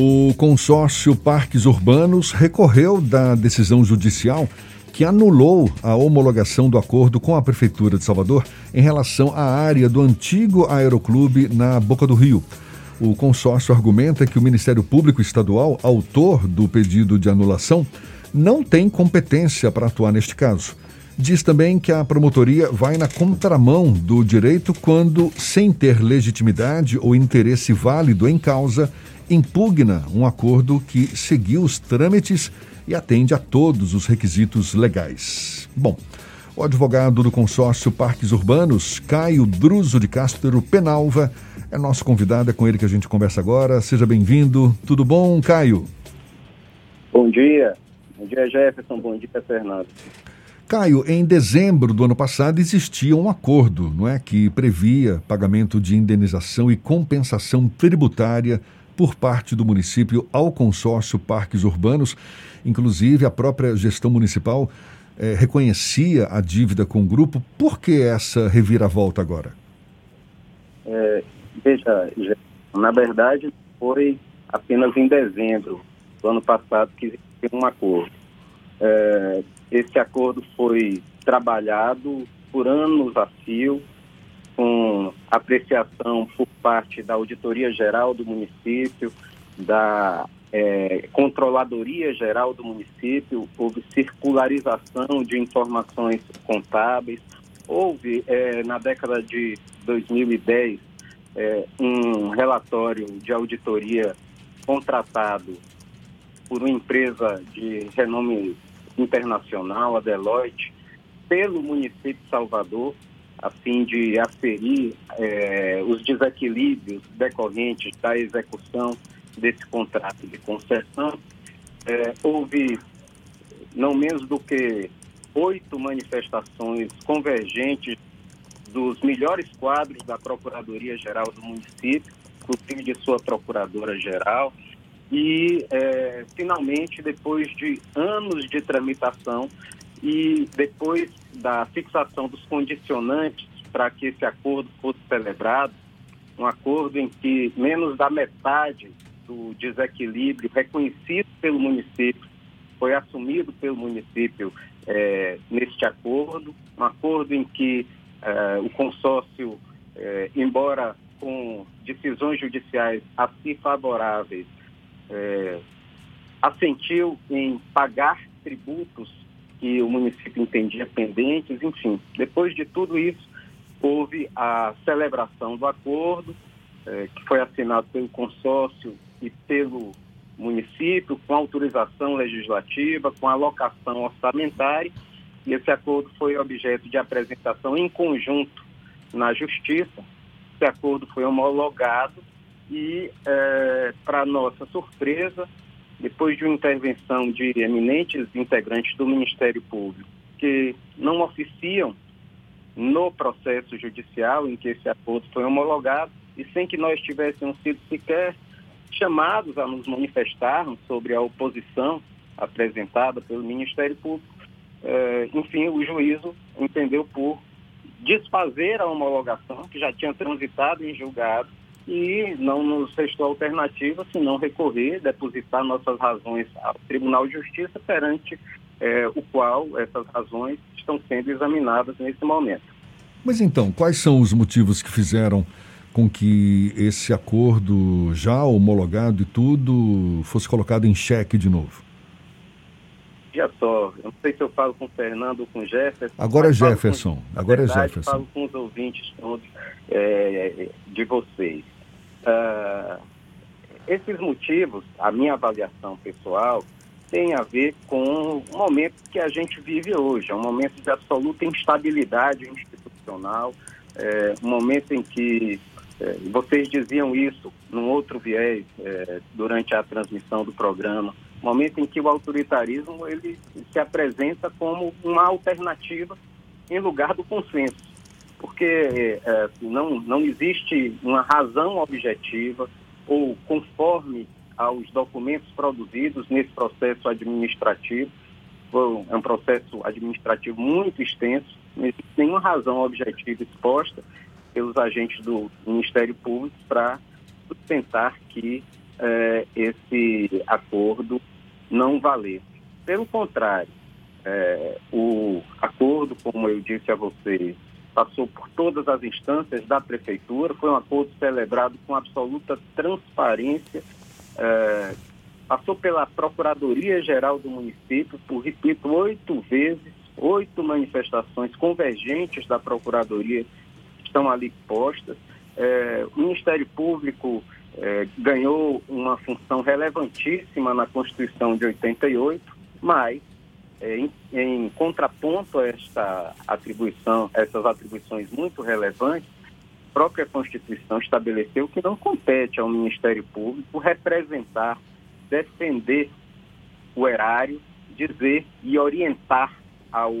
O consórcio Parques Urbanos recorreu da decisão judicial que anulou a homologação do acordo com a Prefeitura de Salvador em relação à área do antigo Aeroclube na Boca do Rio. O consórcio argumenta que o Ministério Público Estadual, autor do pedido de anulação, não tem competência para atuar neste caso. Diz também que a promotoria vai na contramão do direito quando, sem ter legitimidade ou interesse válido em causa, impugna um acordo que seguiu os trâmites e atende a todos os requisitos legais. Bom, o advogado do consórcio Parques Urbanos, Caio Druso de Castro Penalva, é nosso convidado, é com ele que a gente conversa agora. Seja bem-vindo. Tudo bom, Caio? Bom dia. Bom dia, Jefferson. Bom dia, Fernando. Caio, em dezembro do ano passado existia um acordo, não é, que previa pagamento de indenização e compensação tributária por parte do município ao consórcio Parques Urbanos. Inclusive, a própria gestão municipal eh, reconhecia a dívida com o grupo. Por que essa reviravolta agora? É, veja, na verdade, foi apenas em dezembro do ano passado que existiu um acordo. É, esse acordo foi trabalhado por anos a fio, com apreciação por parte da Auditoria Geral do município, da é, Controladoria Geral do município, houve circularização de informações contábeis, houve é, na década de 2010 é, um relatório de auditoria contratado por uma empresa de renome internacional, a Deloitte, pelo município de Salvador, a fim de aferir é, os desequilíbrios decorrentes da execução desse contrato de concessão. É, houve não menos do que oito manifestações convergentes dos melhores quadros da Procuradoria-Geral do município, inclusive de sua Procuradora-Geral, e é, finalmente, depois de anos de tramitação e depois da fixação dos condicionantes para que esse acordo fosse celebrado, um acordo em que menos da metade do desequilíbrio reconhecido pelo município foi assumido pelo município é, neste acordo, um acordo em que é, o consórcio, é, embora com decisões judiciais assim favoráveis, é, assentiu em pagar tributos que o município entendia pendentes, enfim. Depois de tudo isso, houve a celebração do acordo, é, que foi assinado pelo consórcio e pelo município, com autorização legislativa, com alocação orçamentária, e esse acordo foi objeto de apresentação em conjunto na Justiça. Esse acordo foi homologado e, é, para nossa surpresa, depois de uma intervenção de eminentes integrantes do Ministério Público, que não oficiam no processo judicial em que esse acordo foi homologado, e sem que nós tivéssemos sido sequer chamados a nos manifestarmos sobre a oposição apresentada pelo Ministério Público, é, enfim, o juízo entendeu por desfazer a homologação, que já tinha transitado em julgado, e não nos restou alternativa senão recorrer, depositar nossas razões ao Tribunal de Justiça, perante é, o qual essas razões estão sendo examinadas nesse momento. Mas então, quais são os motivos que fizeram com que esse acordo já homologado e tudo fosse colocado em xeque de novo? Olha só, eu não sei se eu falo com o Fernando ou com o Jefferson. Agora é Jefferson, com, agora é verdade, é Jefferson. Falo com os ouvintes todos é, de vocês. Uh, esses motivos, a minha avaliação pessoal, tem a ver com o momento que a gente vive hoje. É um momento de absoluta instabilidade institucional, é, um momento em que é, vocês diziam isso num outro viés é, durante a transmissão do programa, momento em que o autoritarismo ele se apresenta como uma alternativa em lugar do consenso porque é, não, não existe uma razão objetiva ou conforme aos documentos produzidos nesse processo administrativo. É um processo administrativo muito extenso, não existe nenhuma razão objetiva exposta pelos agentes do Ministério Público para sustentar que é, esse acordo não valesse. Pelo contrário, é, o acordo, como eu disse a vocês, passou por todas as instâncias da prefeitura, foi um acordo celebrado com absoluta transparência, é, passou pela Procuradoria-Geral do município, por, repito, oito vezes, oito manifestações convergentes da Procuradoria estão ali postas. É, o Ministério Público é, ganhou uma função relevantíssima na Constituição de 88, mas é, em, em, contraponto a esta atribuição, essas atribuições muito relevantes, a própria Constituição estabeleceu que não compete ao Ministério Público representar, defender o erário, dizer e orientar ao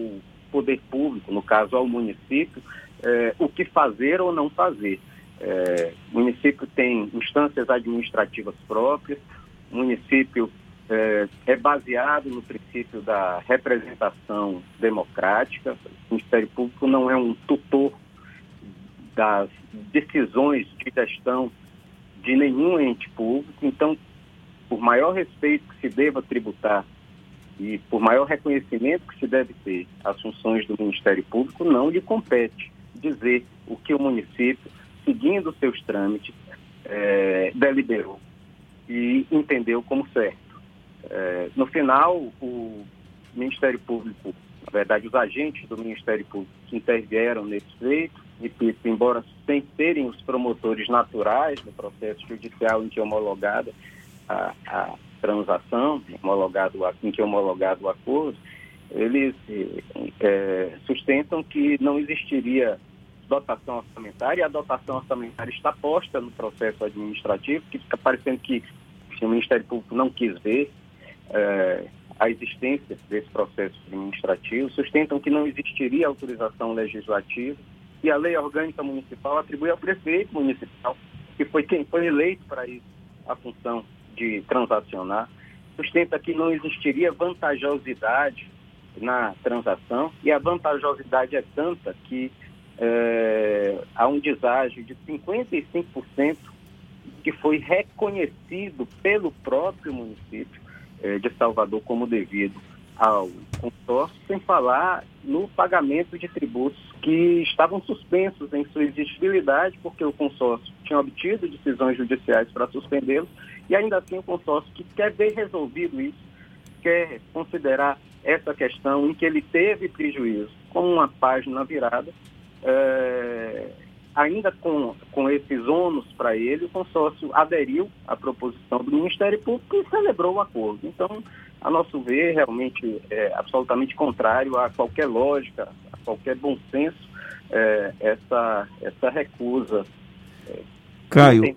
poder público, no caso ao município, é, o que fazer ou não fazer. É, o município tem instâncias administrativas próprias, o município é, é, baseado no princípio da representação democrática. O Ministério Público não é um tutor das decisões de gestão de nenhum ente público. Então, por maior respeito que se deva tributar e por maior reconhecimento que se deve ter às funções do Ministério Público, não lhe compete dizer o que o município, seguindo seus trâmites, é, deliberou e entendeu como certo. É, no final, o Ministério Público, na verdade, os agentes do Ministério Público que intervieram nesse feito, repito, embora sem serem os promotores naturais no processo judicial em que é homologada a, a transação, homologado, em que é homologado o acordo, eles é, sustentam que não existiria dotação orçamentária, e a dotação orçamentária está posta no processo administrativo, que fica parecendo que o Ministério Público não quis ver é, a existência desse processo administrativo, sustentam que não existiria autorização legislativa e a lei orgânica municipal atribui ao prefeito municipal, que foi quem foi eleito para isso, a função de transacionar, sustenta que não existiria vantajosidade na transação e a vantajosidade é tanta que é, há um deságio de 55% que foi reconhecido pelo próprio município é, de Salvador como devido ao consórcio, sem falar no pagamento de tributos que estavam suspensos em sua exigibilidade, porque o consórcio tinha obtido decisões judiciais para suspendê-los, e ainda assim o consórcio que quer ver resolvido isso, quer considerar essa questão em que ele teve prejuízo como uma página virada, é, ainda com, com esses ônus para ele, o consórcio aderiu à proposição do Ministério Público e celebrou o acordo. Então, a nosso ver, realmente é absolutamente contrário a qualquer lógica, a qualquer bom senso, é, essa, essa recusa. É, Caio,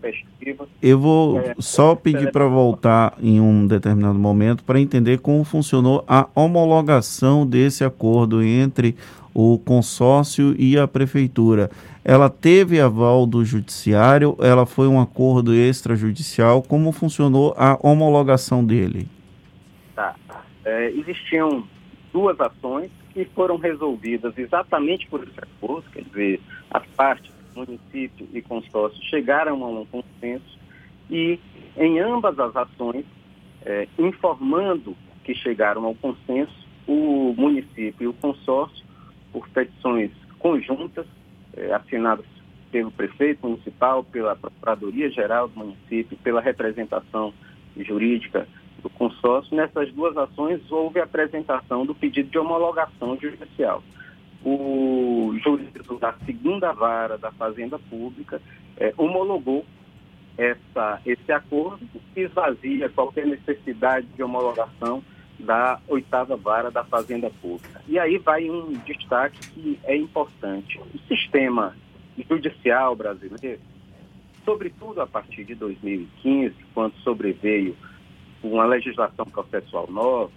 eu vou é, só pedir para voltar em um determinado momento para entender como funcionou a homologação desse acordo entre o consórcio e a prefeitura. Ela teve aval do judiciário, ela foi um acordo extrajudicial, como funcionou a homologação dele? Tá. É, existiam duas ações que foram resolvidas exatamente por esse acordo, quer dizer, as partes, município e consórcio, chegaram a um consenso e em ambas as ações, é, informando que chegaram ao consenso, o município e o consórcio por petições conjuntas, eh, assinadas pelo prefeito municipal, pela Procuradoria-Geral do município, pela representação jurídica do consórcio. Nessas duas ações houve a apresentação do pedido de homologação judicial. O juízo da segunda vara da Fazenda Pública eh, homologou essa, esse acordo que esvazia qualquer necessidade de homologação da oitava vara da Fazenda Pública. E aí vai um destaque que é importante. O sistema judicial brasileiro, sobretudo a partir de 2015, quando sobreveio uma legislação processual nova,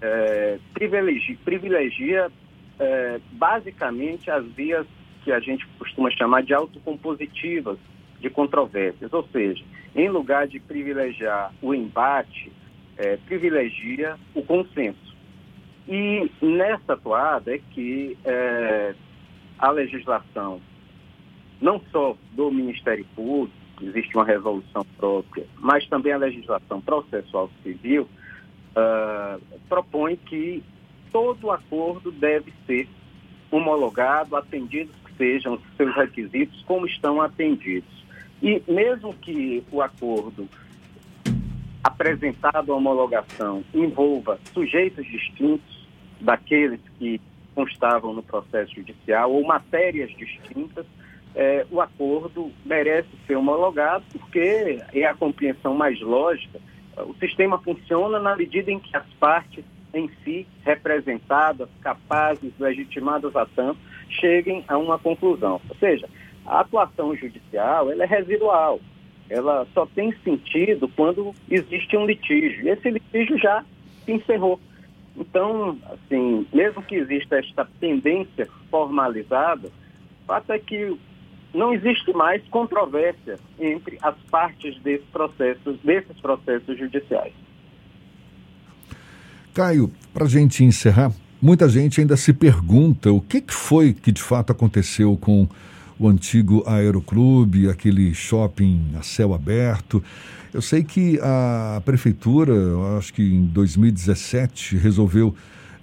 é, privilegia, privilegia é, basicamente as vias que a gente costuma chamar de autocompositivas de controvérsias, ou seja, em lugar de privilegiar o embate é, privilegia o consenso. E nessa toada é que é, a legislação, não só do Ministério Público, existe uma resolução própria, mas também a legislação processual civil uh, propõe que todo acordo deve ser homologado, atendidos que sejam os seus requisitos, como estão atendidos. E mesmo que o acordo apresentado à homologação envolva sujeitos distintos daqueles que constavam no processo judicial ou matérias distintas, é, o acordo merece ser homologado porque é a compreensão mais lógica. O sistema funciona na medida em que as partes em si, representadas, capazes, legitimadas a tanto, cheguem a uma conclusão. Ou seja, a atuação judicial ela é residual. Ela só tem sentido quando existe um litígio. E esse litígio já se encerrou. Então, assim, mesmo que exista esta tendência formalizada, o fato é que não existe mais controvérsia entre as partes desses processos, desses processos judiciais. Caio, para a gente encerrar, muita gente ainda se pergunta o que, que foi que de fato aconteceu com o antigo Aeroclube, aquele shopping a céu aberto. Eu sei que a prefeitura, acho que em 2017, resolveu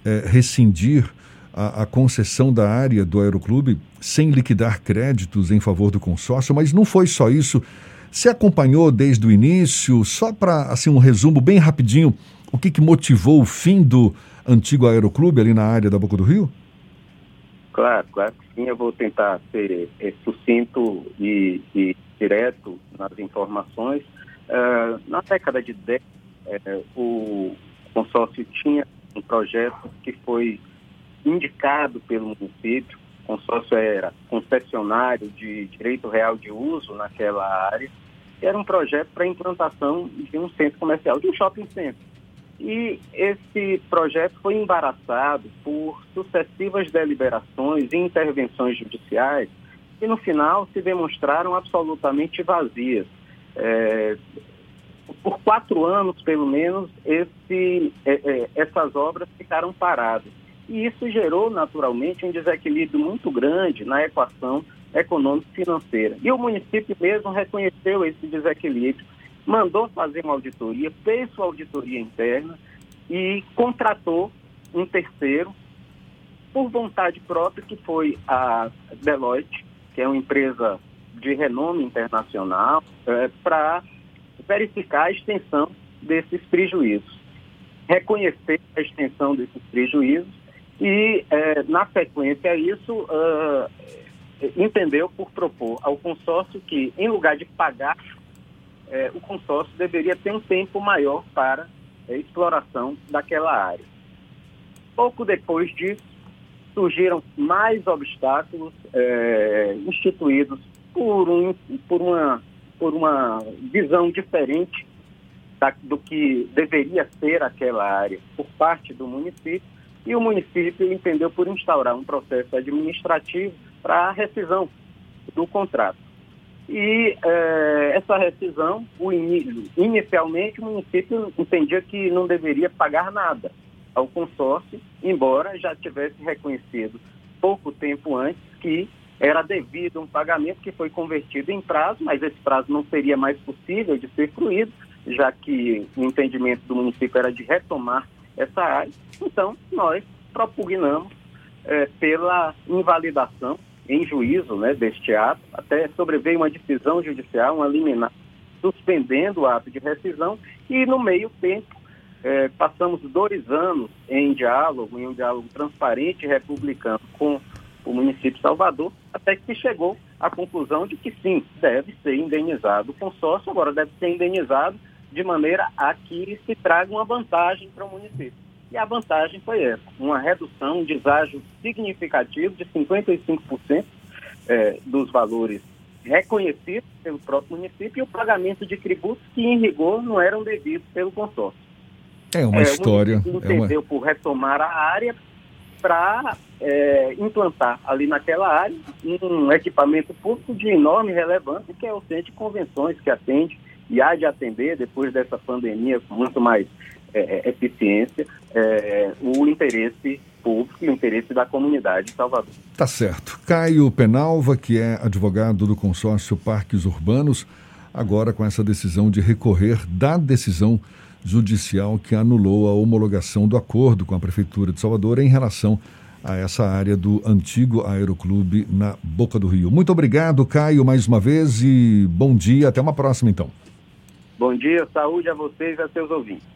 é, rescindir a, a, concessão da área do Aeroclube sem liquidar créditos em favor do consórcio, mas não foi só isso. Você acompanhou desde o início, só para assim um resumo bem rapidinho, o que, que motivou o fim do antigo Aeroclube ali na área da Boca do Rio? Claro, claro que sim. Eu vou tentar ser é, sucinto e, e, direto nas informações. Uh, na década de 10, é, o consórcio tinha um projeto que foi indicado pelo município. O consórcio era concessionário de direito real de uso naquela área. Era um projeto para implantação de um centro comercial, de um shopping center. E esse projeto foi embaraçado por sucessivas deliberações e intervenções judiciais que, no final, se demonstraram absolutamente vazias. É, por quatro anos, pelo menos, esse, é, é, essas obras ficaram paradas. E isso gerou, naturalmente, um desequilíbrio muito grande na equação econômico-financeira. E o município mesmo reconheceu esse desequilíbrio mandou fazer uma auditoria, fez sua auditoria interna e contratou um terceiro por vontade própria, que foi a Deloitte, que é uma empresa de renome internacional, é, para verificar a extensão desses prejuízos, reconhecer a extensão desses prejuízos e, é, na sequência a isso, uh, entendeu por propor ao consórcio que, em lugar de pagar é, o consórcio deveria ter um tempo maior para é, exploração daquela área. Pouco depois disso, surgiram mais obstáculos é, instituídos por, um, por, uma, por uma visão diferente da, do que deveria ser aquela área por parte do município, e o município entendeu por instaurar um processo administrativo para a rescisão do contrato. E é, essa rescisão, o in, inicialmente o município entendia que não deveria pagar nada ao consórcio, embora já tivesse reconhecido pouco tempo antes que era devido um pagamento que foi convertido em prazo, mas esse prazo não seria mais possível de ser fruído, já que o entendimento do município era de retomar essa área. Então, nós propugnamos é, pela invalidação em juízo né, deste ato, até sobreveio uma decisão judicial, uma liminar, suspendendo o ato de rescisão, e no meio tempo eh, passamos dois anos em diálogo, em um diálogo transparente e republicano com o município de Salvador, até que se chegou à conclusão de que sim, deve ser indenizado o consórcio, agora deve ser indenizado de maneira a que se traga uma vantagem para o município. E a vantagem foi essa, uma redução, um deságio significativo de 55% é, dos valores reconhecidos pelo próprio município e o pagamento de tributos que, em rigor, não eram devidos pelo consórcio. É uma é, história. O entendeu é uma... por retomar a área para é, implantar ali naquela área um equipamento público de enorme relevância, que é o Centro de Convenções, que atende e há de atender, depois dessa pandemia, com muito mais é, eficiência é, o interesse público e o interesse da comunidade de Salvador. Tá certo. Caio Penalva, que é advogado do consórcio Parques Urbanos, agora com essa decisão de recorrer da decisão judicial que anulou a homologação do acordo com a Prefeitura de Salvador em relação a essa área do antigo Aeroclube na Boca do Rio. Muito obrigado, Caio, mais uma vez e bom dia. Até uma próxima, então. Bom dia, saúde a vocês e a seus ouvintes.